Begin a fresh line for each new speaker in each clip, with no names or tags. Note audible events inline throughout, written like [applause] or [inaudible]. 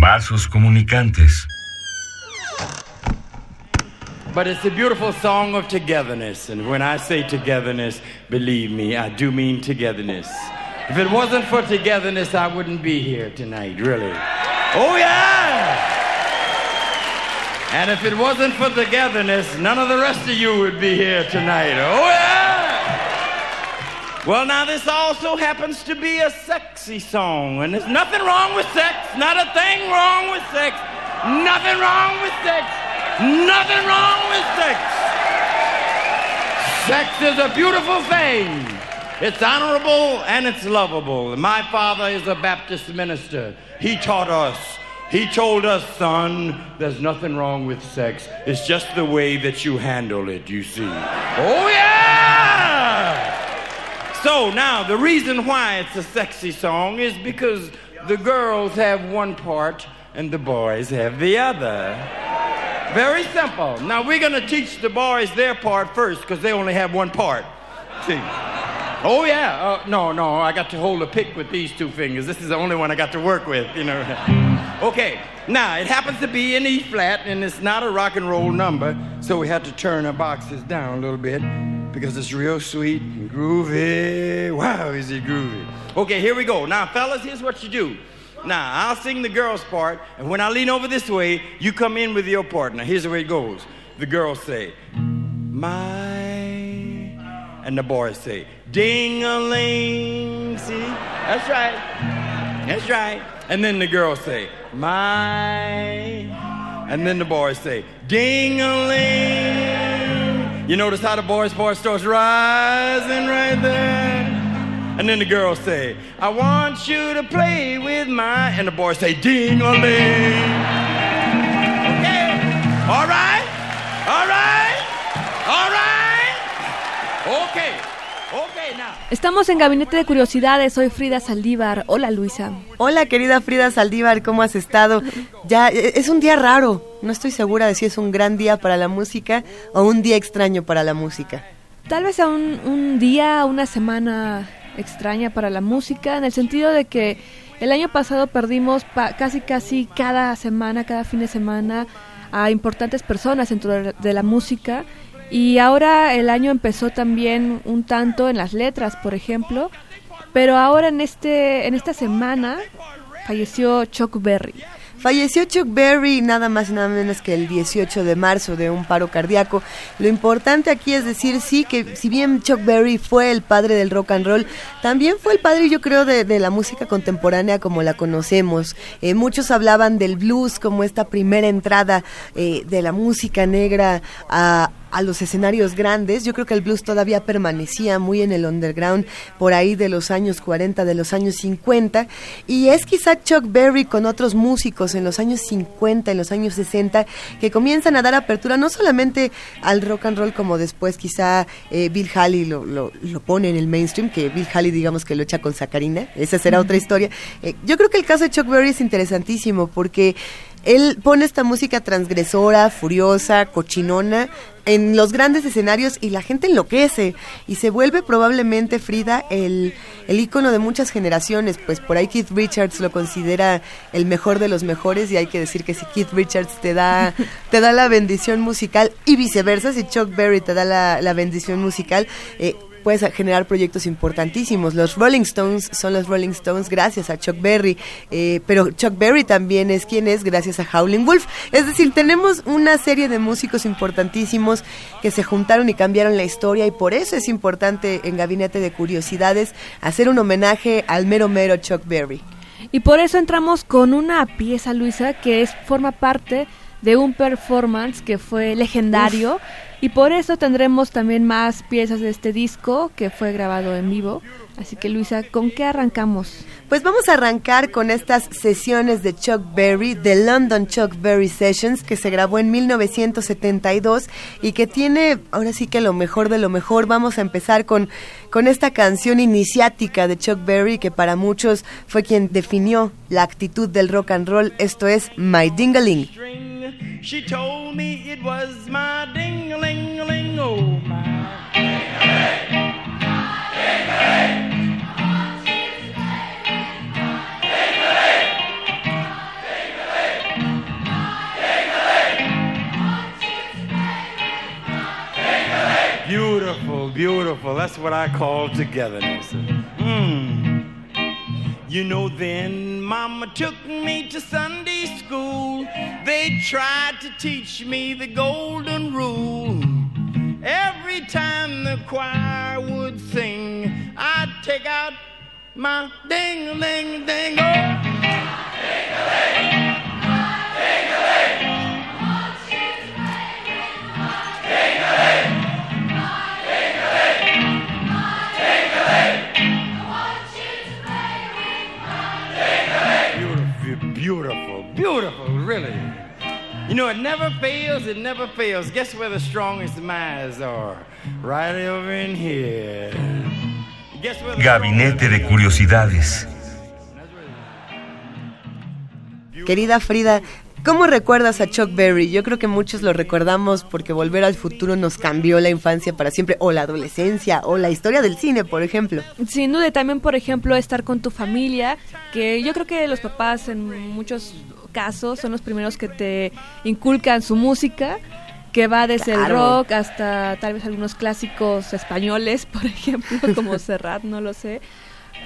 Vasos comunicantes.
But it's a beautiful song of togetherness. And when I say togetherness, believe me, I do mean togetherness. If it wasn't for togetherness, I wouldn't be here tonight, really. Oh, yeah! And if it wasn't for togetherness, none of the rest of you would be here tonight. Oh, yeah! Well, now, this also happens to be a sexy song, and there's nothing wrong with sex, not a thing wrong with sex, nothing wrong with sex, nothing wrong with sex. Sex is a beautiful thing. It's honorable and it's lovable. My father is a Baptist minister. He taught us. He told us, son, there's nothing wrong with sex. It's just the way that you handle it, you see. Oh, yeah! So now, the reason why it's a sexy song is because the girls have one part and the boys have the other. Very simple. Now, we're going to teach the boys their part first because they only have one part. See? Oh, yeah. Uh, no, no, I got to hold a pick with these two fingers. This is the only one I got to work with, you know. [laughs] okay, now, it happens to be in E flat, and it's not a rock and roll number, so we had to turn our boxes down a little bit because it's real sweet and groovy. Wow, is it groovy? Okay, here we go. Now, fellas, here's what you do. Now, I'll sing the girl's part, and when I lean over this way, you come in with your part. Now, here's the way it goes. The girls say, My, and the boys say, Ding a ling. See? That's right. That's right. And then the girls say, My, and then the boys say, Ding a ling. You notice how the boys' part starts rising right there? And then the girls say, I want you to play with my, and the boys say, ding a ling. Okay. All right. All right. All right.
Estamos en Gabinete de Curiosidades, soy Frida Saldívar. Hola Luisa.
Hola querida Frida Saldívar, ¿cómo has estado? Ya e- es un día raro, no estoy segura de si es un gran día para la música o un día extraño para la música.
Tal vez a un, un día, una semana extraña para la música, en el sentido de que el año pasado perdimos pa- casi casi cada semana, cada fin de semana a importantes personas dentro de, de la música y ahora el año empezó también un tanto en las letras, por ejemplo, pero ahora en este en esta semana falleció Chuck Berry.
Falleció Chuck Berry nada más y nada menos que el 18 de marzo de un paro cardíaco. Lo importante aquí es decir, sí, que si bien Chuck Berry fue el padre del rock and roll, también fue el padre, yo creo, de, de la música contemporánea como la conocemos. Eh, muchos hablaban del blues como esta primera entrada eh, de la música negra a, a los escenarios grandes. Yo creo que el blues todavía permanecía muy en el underground por ahí de los años 40, de los años 50. Y es quizá Chuck Berry con otros músicos en los años 50, en los años 60, que comienzan a dar apertura no solamente al rock and roll como después quizá eh, Bill Haley lo, lo, lo pone en el mainstream, que Bill Haley digamos que lo echa con sacarina. Esa será otra historia. Eh, yo creo que el caso de Chuck Berry es interesantísimo porque él pone esta música transgresora, furiosa, cochinona en los grandes escenarios y la gente enloquece. Y se vuelve probablemente Frida el, el ícono de muchas generaciones, pues por ahí Keith Richards lo considera el mejor de los mejores y hay que decir que si Keith Richards te da, te da la bendición musical y viceversa, si Chuck Berry te da la, la bendición musical, eh, puedes generar proyectos importantísimos. Los Rolling Stones son los Rolling Stones gracias a Chuck Berry, eh, pero Chuck Berry también es quien es gracias a Howling Wolf. Es decir, tenemos una serie de músicos importantísimos que se juntaron y cambiaron la historia y por eso es importante en Gabinete de Curiosidades hacer un homenaje al mero mero Chuck Berry.
Y por eso entramos con una pieza, Luisa, que es forma parte de un performance que fue legendario y por eso tendremos también más piezas de este disco que fue grabado en vivo. Así que Luisa, ¿con qué arrancamos?
Pues vamos a arrancar con estas sesiones de Chuck Berry, de London Chuck Berry Sessions, que se grabó en 1972 y que tiene ahora sí que lo mejor de lo mejor. Vamos a empezar con, con esta canción iniciática de Chuck Berry, que para muchos fue quien definió la actitud del rock and roll. Esto es My Dingaling. She told me it was my ding a ling a ling, oh my. Ding a ling! Ding!
Beautiful, beautiful. That's what I call togetherness. Mmm. You know, then Mama took me to Sunday school. They tried to teach me the golden rule. Every time the choir would sing, I'd take out my ding a ling ding. Oh. Ding-a-ling, ding-a-ling. Never fails, it never fails. Guess where the strongest minds are? Right over in here.
Gabinete de Curiosidades.
Querida Frida, ¿Cómo recuerdas a Chuck Berry? Yo creo que muchos lo recordamos porque Volver al Futuro nos cambió la infancia para siempre, o la adolescencia, o la historia del cine, por ejemplo.
Sin duda, también, por ejemplo, estar con tu familia, que yo creo que los papás en muchos casos son los primeros que te inculcan su música que va desde el rock hasta tal vez algunos clásicos españoles, [laughs] por ejemplo, como Serrat, no lo sé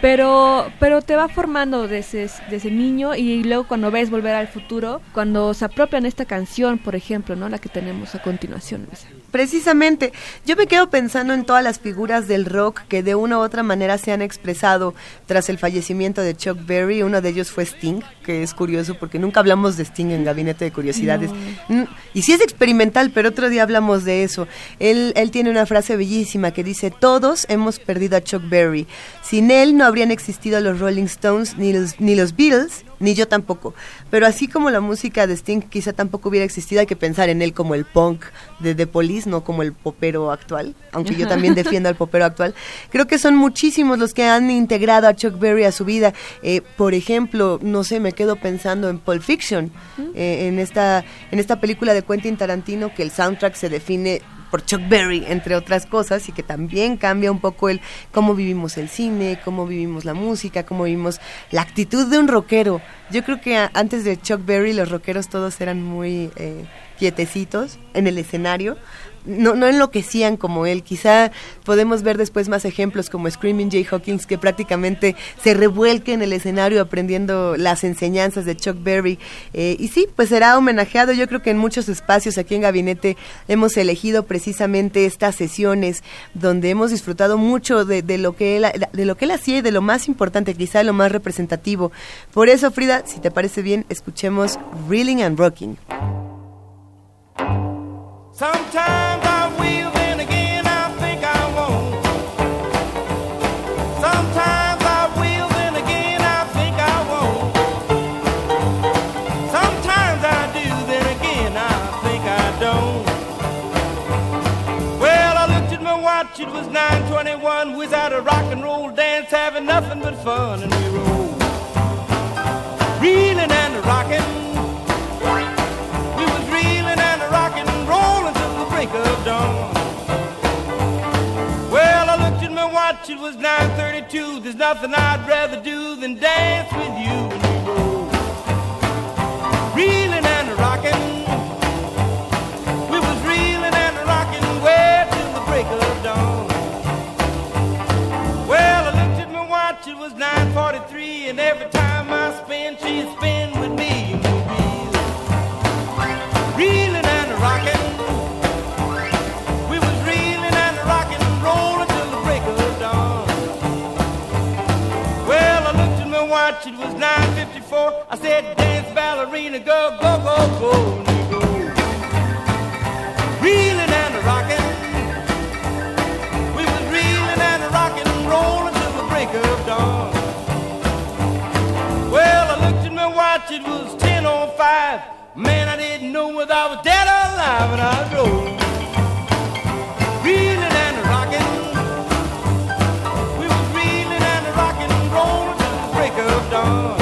pero pero te va formando desde, ese niño y luego cuando ves Volver al Futuro, cuando se apropian esta canción, por ejemplo, ¿no? La que tenemos a continuación.
Precisamente, yo me quedo pensando en todas las figuras del rock que de una u otra manera se han expresado tras el fallecimiento de Chuck Berry. Uno de ellos fue Sting, que es curioso porque nunca hablamos de Sting en Gabinete de Curiosidades. Mm, y sí es experimental, pero otro día hablamos de eso. Él, él tiene una frase bellísima que dice, todos hemos perdido a Chuck Berry. Sin él no habrían existido los Rolling Stones ni los, ni los Beatles ni yo tampoco. Pero así como la música de Sting quizá tampoco hubiera existido, hay que pensar en él como el punk de The Police, no como el popero actual, aunque yo también [laughs] defiendo al popero actual. Creo que son muchísimos los que han integrado a Chuck Berry a su vida. Eh, por ejemplo, no sé, me quedo pensando en Pulp Fiction, eh, en, esta, en esta película de Quentin Tarantino, que el soundtrack se define por Chuck Berry, entre otras cosas, y que también cambia un poco el cómo vivimos el cine, cómo vivimos la música, cómo vivimos la actitud de un rockero. Yo creo que antes de Chuck Berry los rockeros todos eran muy eh, quietecitos en el escenario, no, no enloquecían como él. Quizá podemos ver después más ejemplos como Screaming Jay Hawkins, que prácticamente se revuelque en el escenario aprendiendo las enseñanzas de Chuck Berry. Eh, y sí, pues será homenajeado. Yo creo que en muchos espacios aquí en Gabinete hemos elegido precisamente estas sesiones donde hemos disfrutado mucho de, lo, que él, de lo que él hacía y de lo más importante, quizá lo más representativo. Por eso, Frida, si te parece bien, escuchemos Reeling and Rocking.
921. Was at a rock and roll dance, having nothing but fun, and we rolled. Reeling and rocking. We was reeling and rocking, rolling till the break of dawn. Well, I looked at my watch, it was 9.32. There's nothing I'd rather do than dance with you and we roll. Reeling and rocking. We was reeling and rocking way till the break of dawn. it was 9.43 and every time I spin, she spin with me. Reeling and rocking.
We was reeling and rocking, rolling till the break of dawn. Well, I looked at my
watch, it was 9.54. I said, dance ballerina, go, go, go, go, go. Reeling and rocking.
Break of dawn. Well, I looked at my watch, it was 10.05. Man, I didn't know whether I was dead or alive, and I drove. Reeling and rocking. We was reeling and rocking, rolling the break of dawn.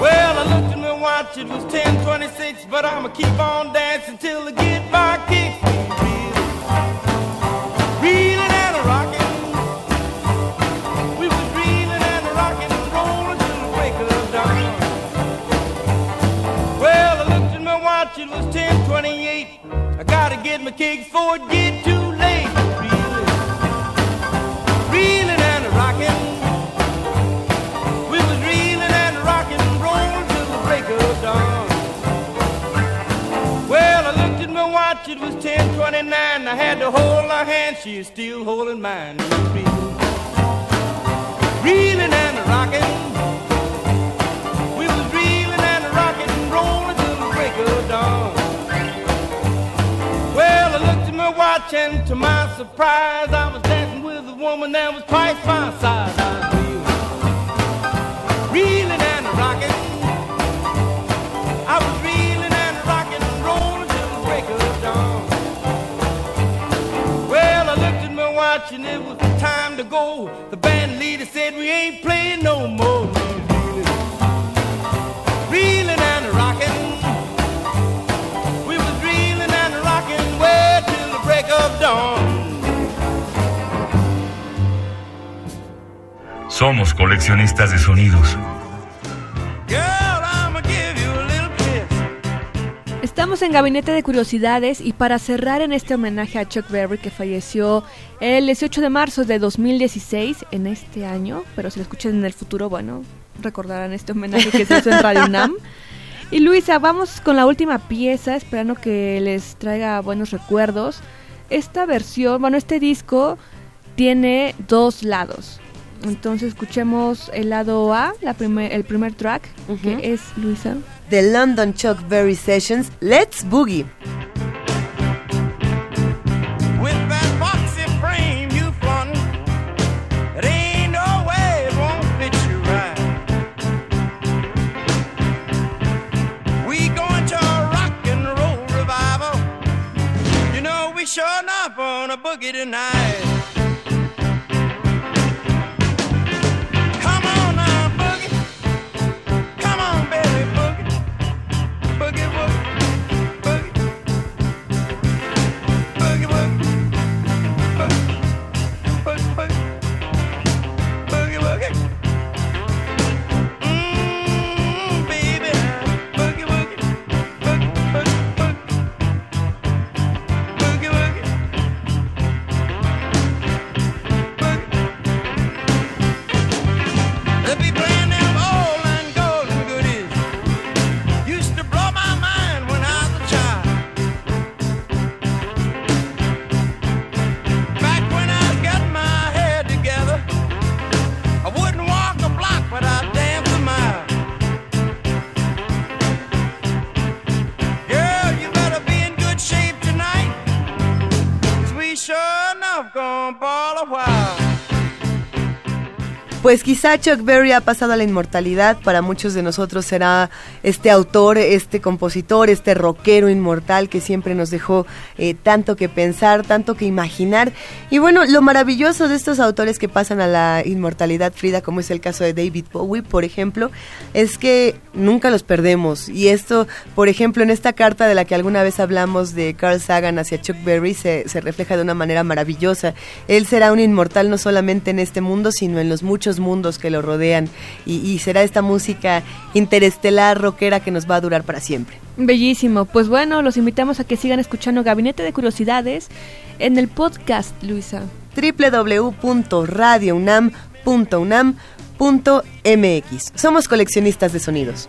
Well, I looked at my watch, it was 10.26, but I'ma keep on dancing till I get my kicks. Get my kicks before it get too late. Reeling, reeling and rocking. We was reeling and rocking, rolling till the break of dawn. Well, I looked at my watch, it was 1029. I had to hold her hand, she is still holding mine. Reeling, reeling and rocking. I looked at my watch and to my surprise, I was dancing with a woman that was twice my size. I was reeling, reeling and rocking. I was reeling and rocking, rolling till the break of dawn. Well, I looked at my watch and it was time to go. The band leader said we ain't playing no more.
Somos coleccionistas de sonidos.
Estamos en Gabinete de Curiosidades y para cerrar en este homenaje a Chuck Berry que falleció el 18 de marzo de 2016 en este año, pero si lo escuchan en el futuro, bueno, recordarán este homenaje que se hizo en Radio UNAM. Y Luisa, vamos con la última pieza, esperando que les traiga buenos recuerdos. Esta versión, bueno, este disco tiene dos lados. Entonces escuchemos el lado A, la primer, el primer track, que es Luisa.
The London Chuck Berry Sessions, Let's Boogie.
Enough gonna ball a while.
Pues quizá Chuck Berry ha pasado a la inmortalidad, para muchos de nosotros será este autor, este compositor, este rockero inmortal que siempre nos dejó eh, tanto que pensar, tanto que imaginar. Y bueno, lo maravilloso de estos autores que pasan a la inmortalidad, Frida, como es el caso de David Bowie, por ejemplo, es que nunca los perdemos. Y esto, por ejemplo, en esta carta de la que alguna vez hablamos de Carl Sagan hacia Chuck Berry, se, se refleja de una manera maravillosa. Él será un inmortal no solamente en este mundo, sino en los muchos mundos que lo rodean. Y, y será esta música interestelar, rockera, que nos va a durar para siempre.
Bellísimo. Pues bueno, los invitamos a que sigan escuchando Gabinete de Curiosidades en el podcast, Luisa.
www.radiounam.unam.mx. Somos coleccionistas de sonidos.